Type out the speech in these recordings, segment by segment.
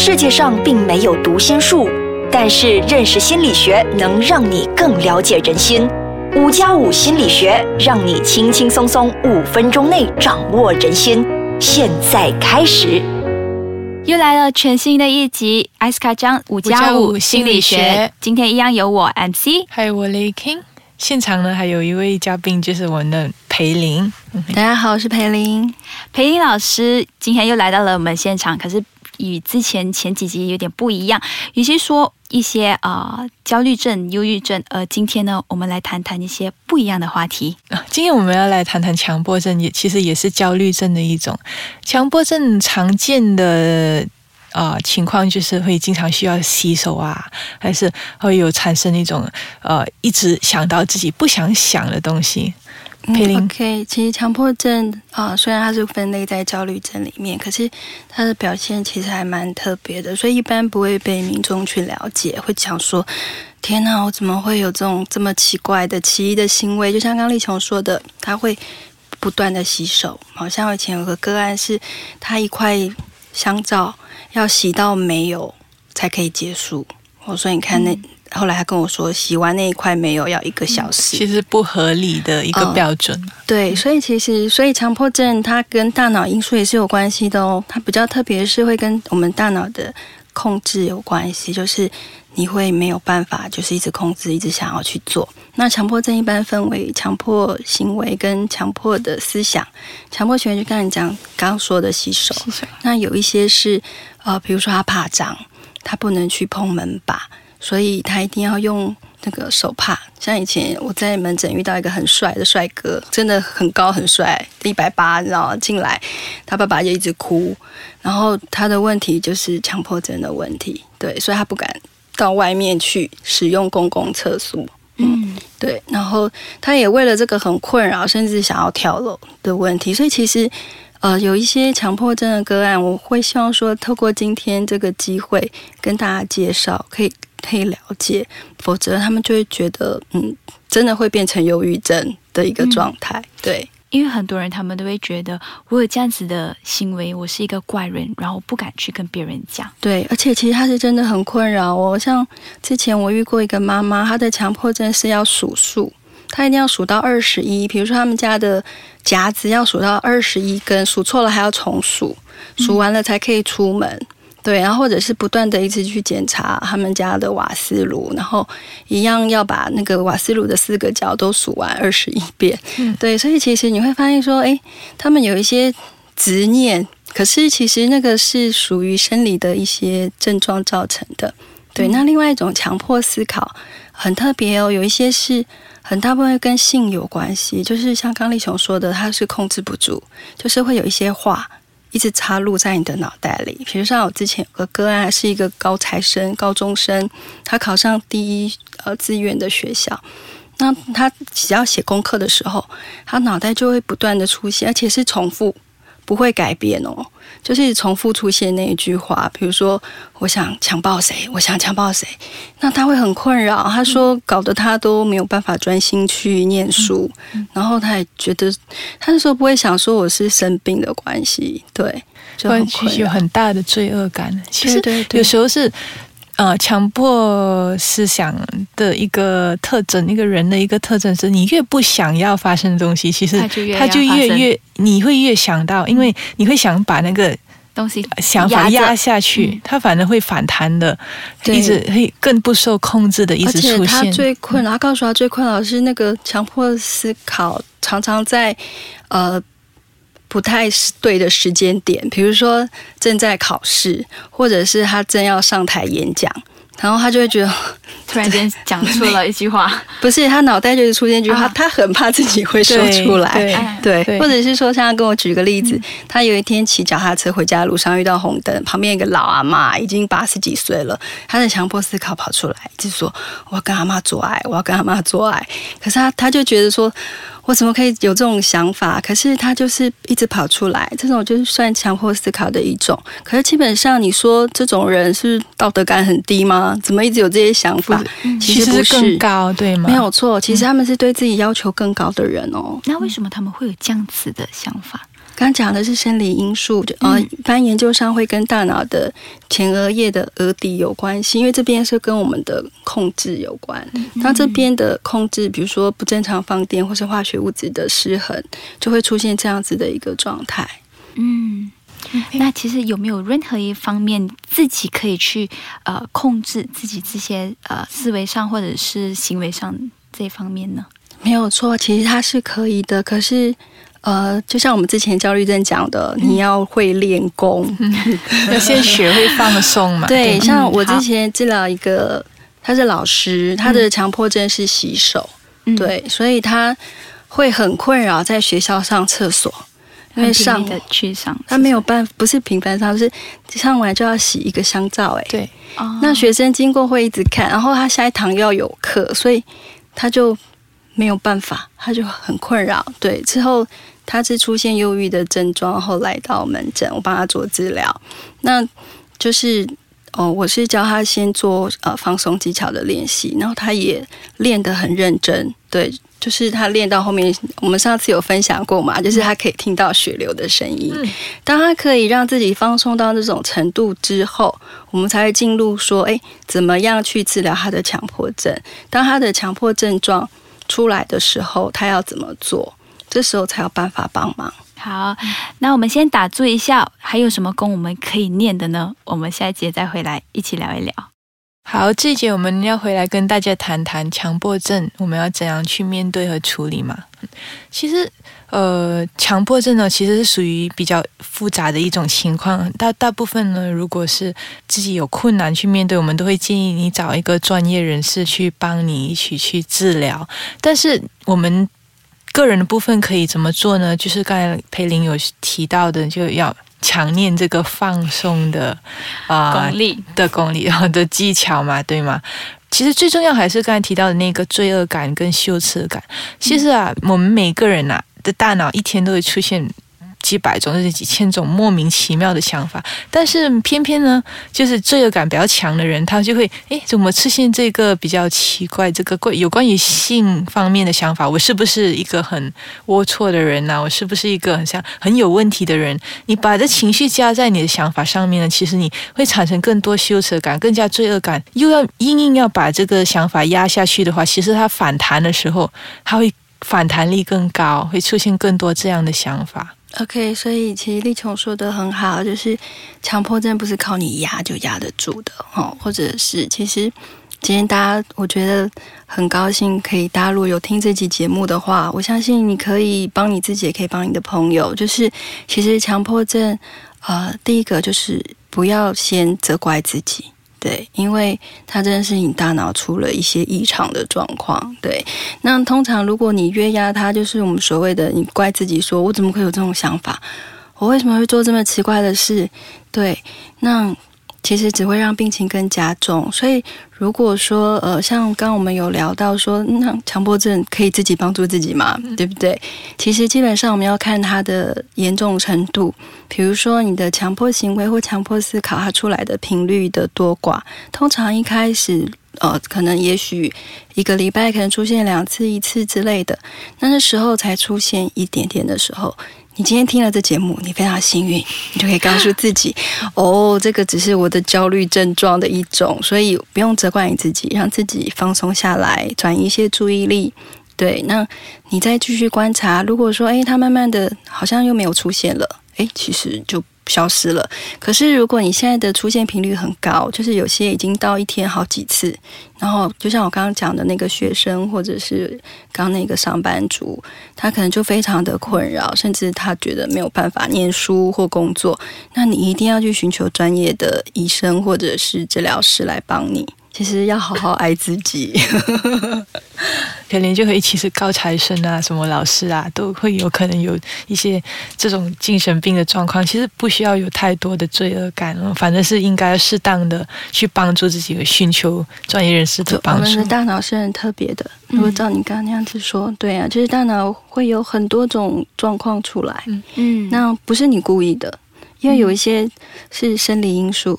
世界上并没有读心术，但是认识心理学能让你更了解人心。五加五心理学让你轻轻松松五分钟内掌握人心。现在开始，又来了全新的一集艾斯卡讲五加五心理学。今天一样有我 MC，还有我雷 King。现场呢还有一位嘉宾，就是我们的裴林。大家好，我是裴林。裴林老师今天又来到了我们现场，可是。与之前前几集有点不一样，与其说一些啊焦虑症、忧郁症，而今天呢，我们来谈谈一些不一样的话题啊。今天我们要来谈谈强迫症，也其实也是焦虑症的一种。强迫症常见的啊情况就是会经常需要洗手啊，还是会有产生一种呃一直想到自己不想想的东西。OK，其实强迫症啊，虽然它是分类在焦虑症里面，可是它的表现其实还蛮特别的，所以一般不会被民众去了解，会讲说：“天哪，我怎么会有这种这么奇怪的奇异的行为？”就像刚丽琼说的，他会不断的洗手，好像以前有个个案是，他一块香皂要洗到没有才可以结束。我说：“你看那。”后来他跟我说，洗完那一块没有要一个小时，其实不合理的一个标准。对，所以其实所以强迫症它跟大脑因素也是有关系的哦。它比较特别是会跟我们大脑的控制有关系，就是你会没有办法，就是一直控制，一直想要去做。那强迫症一般分为强迫行为跟强迫的思想。强迫行为就刚才讲刚刚说的洗手，那有一些是呃，比如说他怕脏，他不能去碰门把。所以他一定要用那个手帕，像以前我在门诊遇到一个很帅的帅哥，真的很高很帅，一百八，你知道？进来，他爸爸就一直哭，然后他的问题就是强迫症的问题，对，所以他不敢到外面去使用公共厕所，嗯，对，然后他也为了这个很困扰，甚至想要跳楼的问题，所以其实。呃，有一些强迫症的个案，我会希望说，透过今天这个机会跟大家介绍，可以可以了解，否则他们就会觉得，嗯，真的会变成忧郁症的一个状态。对，因为很多人他们都会觉得，我有这样子的行为，我是一个怪人，然后不敢去跟别人讲。对，而且其实他是真的很困扰我。像之前我遇过一个妈妈，她的强迫症是要数数。他一定要数到二十一，比如说他们家的夹子要数到二十一根，数错了还要重数，数完了才可以出门。对，然后或者是不断的一直去检查他们家的瓦斯炉，然后一样要把那个瓦斯炉的四个角都数完二十一遍。对，所以其实你会发现说，哎，他们有一些执念，可是其实那个是属于生理的一些症状造成的。对，那另外一种强迫思考很特别哦，有一些是。很大部分跟性有关系，就是像刚丽琼说的，他是控制不住，就是会有一些话一直插入在你的脑袋里。比如像我之前有个个案，是一个高材生、高中生，他考上第一呃志愿的学校，那他只要写功课的时候，他脑袋就会不断的出现，而且是重复。不会改变哦，就是重复出现那一句话，比如说我想强暴谁，我想强暴谁，那他会很困扰。他说搞得他都没有办法专心去念书，然后他也觉得，他那时候不会想说我是生病的关系，对，就很有很大的罪恶感。其实有时候是。呃，强迫思想的一个特征，一个人的一个特征是，你越不想要发生的东西，其实他就越越你会越想到，因为你会想把那个东西想法压下去，它反而会反弹的，一直会更不受控制的一直出现。他最困扰，他告诉他最困扰是那个强迫思考，常常在呃。不太是对的时间点，比如说正在考试，或者是他正要上台演讲，然后他就会觉得 突然间讲出了一句话，不是他脑袋就是出现一句话，他很怕自己会说出来，对，或者是说像他跟我举个例子，他有一天骑脚踏车回家的路上遇到红灯，旁边一个老阿妈已经八十几岁了，他的强迫思考跑出来，就说我要跟阿妈做爱，我要跟阿妈做爱，可是他他就觉得说。我怎么可以有这种想法？可是他就是一直跑出来，这种就是算强迫思考的一种。可是基本上，你说这种人是道德感很低吗？怎么一直有这些想法？其实不是更高，对吗？没有错，其实他们是对自己要求更高的人哦。那为什么他们会有这样子的想法？刚讲的是生理因素，呃，一般研究上会跟大脑的前额叶的额底有关系，因为这边是跟我们的控制有关。那这边的控制，比如说不正常放电或是化学物质的失衡，就会出现这样子的一个状态。嗯，那其实有没有任何一方面自己可以去呃控制自己这些呃思维上或者是行为上这方面呢？没有错，其实它是可以的，可是。呃，就像我们之前焦虑症讲的，你要会练功，要先学会放松嘛。对，像我之前治疗一个，他是老师，他的强迫症是洗手，对，所以他会很困扰在学校上厕所，因为上的去上，他没有办法，不是频繁上，是上完就要洗一个香皂，哎，对，那学生经过会一直看，然后他下一堂又要有课，所以他就。没有办法，他就很困扰。对，之后他是出现忧郁的症状，后来到门诊，我帮他做治疗。那就是哦，我是教他先做呃放松技巧的练习，然后他也练得很认真。对，就是他练到后面，我们上次有分享过嘛，就是他可以听到血流的声音。当他可以让自己放松到那种程度之后，我们才会进入说，哎，怎么样去治疗他的强迫症？当他的强迫症状。出来的时候，他要怎么做？这时候才有办法帮忙。好，那我们先打住一下。还有什么功我们可以念的呢？我们下一节再回来一起聊一聊。好，这一节我们要回来跟大家谈谈强迫症，我们要怎样去面对和处理嘛？其实。呃，强迫症呢，其实是属于比较复杂的一种情况。大大部分呢，如果是自己有困难去面对，我们都会建议你找一个专业人士去帮你一起去治疗。但是我们个人的部分可以怎么做呢？就是刚才裴林有提到的，就要强念这个放松的啊功力的功力然后 的技巧嘛，对吗？其实最重要还是刚才提到的那个罪恶感跟羞耻感。其实啊，我们每个人呐。的大脑一天都会出现几百种甚至几千种莫名其妙的想法，但是偏偏呢，就是罪恶感比较强的人，他就会诶，怎么出现这个比较奇怪这个关有关于性方面的想法？我是不是一个很龌龊的人呢？我是不是一个很像很有问题的人？你把这情绪加在你的想法上面呢，其实你会产生更多羞耻感，更加罪恶感，又要硬硬要把这个想法压下去的话，其实它反弹的时候，它会。反弹力更高，会出现更多这样的想法。OK，所以其实立琼说的很好，就是强迫症不是靠你压就压得住的哦，或者是其实今天大家我觉得很高兴，可以大家如果有听这期节目的话，我相信你可以帮你自己，也可以帮你的朋友。就是其实强迫症，呃，第一个就是不要先责怪自己。对，因为它真的是你大脑出了一些异常的状况。对，那通常如果你越压它，就是我们所谓的你怪自己，说我怎么会有这种想法？我为什么会做这么奇怪的事？对，那。其实只会让病情更加重，所以如果说呃，像刚刚我们有聊到说，那强迫症可以自己帮助自己吗？对不对？其实基本上我们要看它的严重程度，比如说你的强迫行为或强迫思考，它出来的频率的多寡，通常一开始呃，可能也许一个礼拜可能出现两次、一次之类的，那那时候才出现一点点的时候。你今天听了这节目，你非常幸运，你就可以告诉自己，哦，这个只是我的焦虑症状的一种，所以不用责怪你自己，让自己放松下来，转移一些注意力。对，那你再继续观察，如果说，诶，它慢慢的好像又没有出现了，诶，其实就。消失了。可是，如果你现在的出现频率很高，就是有些已经到一天好几次，然后就像我刚刚讲的那个学生，或者是刚那个上班族，他可能就非常的困扰，甚至他觉得没有办法念书或工作。那你一定要去寻求专业的医生或者是治疗师来帮你。其实要好好爱自己，可能就会其实高材生啊，什么老师啊，都会有可能有一些这种精神病的状况。其实不需要有太多的罪恶感哦，反正是应该适当的去帮助自己，寻求专业人士的帮助。我们的大脑是很特别的，如果照你刚刚那样子说，对啊，就是大脑会有很多种状况出来，嗯，那不是你故意的，因为有一些是生理因素。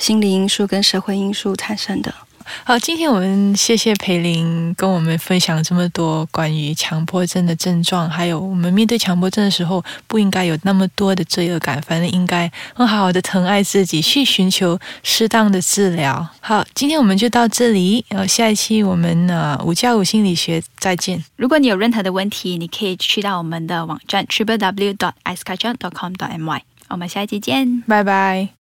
心理因素跟社会因素产生的，好，今天我们谢谢裴林跟我们分享这么多关于强迫症的症状，还有我们面对强迫症的时候不应该有那么多的罪恶感，反正应该很好好的疼爱自己，去寻求适当的治疗。好，今天我们就到这里，然后下一期我们呢五加五心理学再见。如果你有任何的问题，你可以去到我们的网站 triple w dot i e k a c h a n dot com dot my。我们下一期见，拜拜。